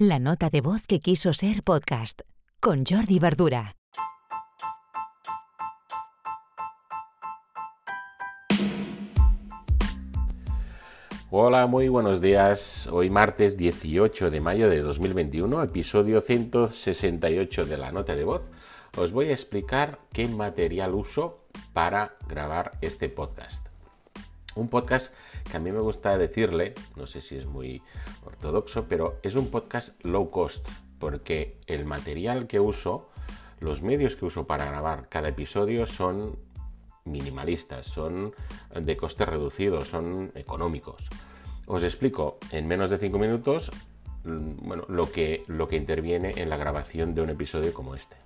La nota de voz que quiso ser podcast con Jordi Verdura. Hola, muy buenos días. Hoy martes 18 de mayo de 2021, episodio 168 de la nota de voz. Os voy a explicar qué material uso para grabar este podcast. Un podcast que a mí me gusta decirle, no sé si es muy ortodoxo, pero es un podcast low cost, porque el material que uso, los medios que uso para grabar cada episodio son minimalistas, son de coste reducido, son económicos. Os explico en menos de 5 minutos mm, bueno, lo, que, lo que interviene en la grabación de un episodio como este.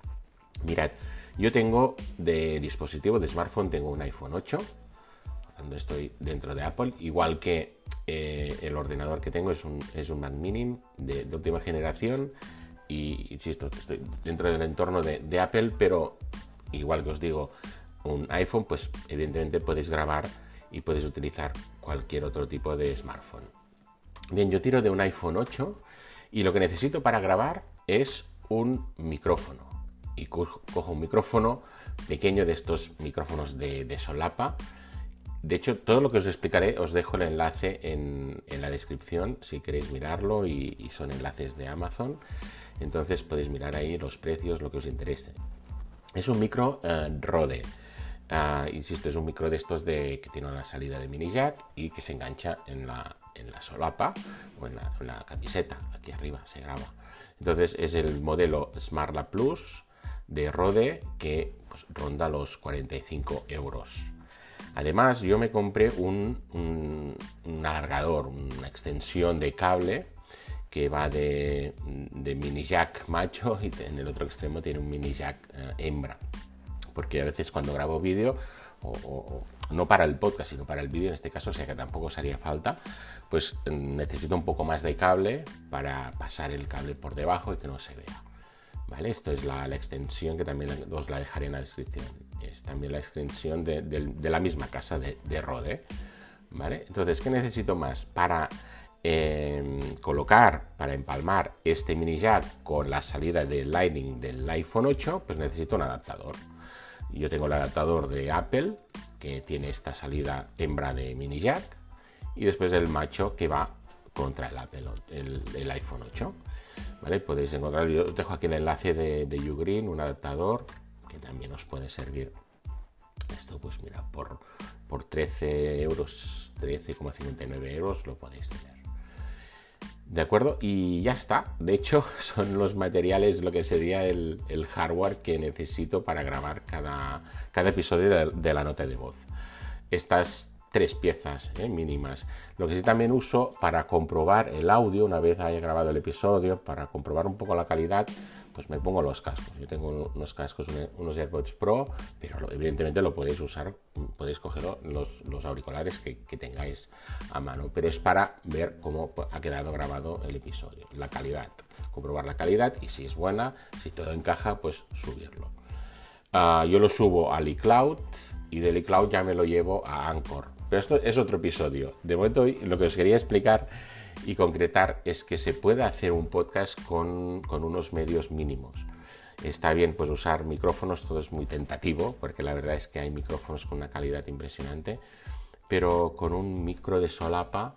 Mirad, yo tengo de dispositivo de smartphone, tengo un iPhone 8, cuando estoy dentro de Apple, igual que eh, el ordenador que tengo es un, es un Mac Mini de, última generación y insisto, estoy dentro del entorno de, Apple, pero igual que os digo, un iPhone, pues evidentemente puedes grabar y puedes utilizar cualquier otro tipo de smartphone. Bien, yo tiro de un iPhone 8 y lo que necesito para grabar es un micrófono. Y cojo un micrófono pequeño de estos micrófonos de solapa de hecho, todo lo que os explicaré os dejo el enlace en, la descripción si queréis mirarlo y, son enlaces de Amazon. Entonces podéis mirar ahí los precios, lo que os interese. Es un micro eh, Rode. Ah, insisto, es un micro de estos de, que tiene una salida de mini jack y que se engancha en la, solapa o en la, camiseta. Aquí arriba se graba. Entonces es el modelo SmartLab Plus de Rode que pues, ronda los 45 euros. Además, yo me compré un, alargador, una extensión de cable que va de, mini jack macho y en el otro extremo tiene un mini jack eh, hembra. Porque a veces cuando grabo vídeo, o, no para el podcast, sino para el vídeo en este caso, o sea que tampoco os haría falta, pues mm, necesito un poco más de cable para pasar el cable por debajo y que no se vea. ¿Vale? Esto es la, extensión que también os la dejaré en la descripción. Es también la extensión de, la misma casa de, Rode. ¿Vale? Entonces, ¿qué necesito más? Para em, colocar, para empalmar este mini jack con la salida de Lightning del iPhone 8, pues necesito un adaptador. Yo tengo el adaptador de Apple, que tiene esta salida hembra de mini jack, y después el macho que va contra el Apple, el iPhone 8. ¿vale? Podéis encontrar, yo os dejo aquí el enlace de, de Ugreen, un adaptador que también os puede servir. Esto, pues mira, por, por 13 euros, 13,59 euros lo podéis tener. ¿De acuerdo? Y ya está. De hecho, son los materiales, lo que sería el, hardware que necesito para grabar cada, cada episodio de, de, la nota de voz. Estas tres piezas ¿eh? mínimas. Lo que sí también uso para comprobar el audio, una vez haya grabado el episodio, para comprobar un poco la calidad, pues me pongo los cascos. Yo tengo unos cascos, unos AirPods Pro, pero evidentemente lo podéis usar, podéis coger los, auriculares que, tengáis a mano, pero es para ver cómo ha quedado grabado el episodio, la calidad, comprobar la calidad y si es buena, si todo encaja, pues subirlo. Ah, yo lo subo al iCloud y del iCloud ya me lo llevo a Anchor pero esto es otro episodio. De momento lo que os quería explicar y concretar es que se puede hacer un podcast con, unos medios mínimos. Está bien pues usar micrófonos, todo es muy tentativo, porque la verdad es que hay micrófonos con una calidad impresionante, pero con un micro de solapa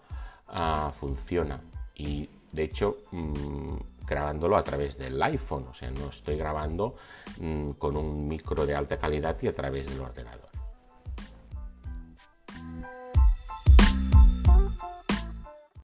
ah, funciona. Y de hecho, mm, grabándolo a través del iPhone, o sea, no estoy grabando mm, con un micro de alta calidad y a través del ordenador.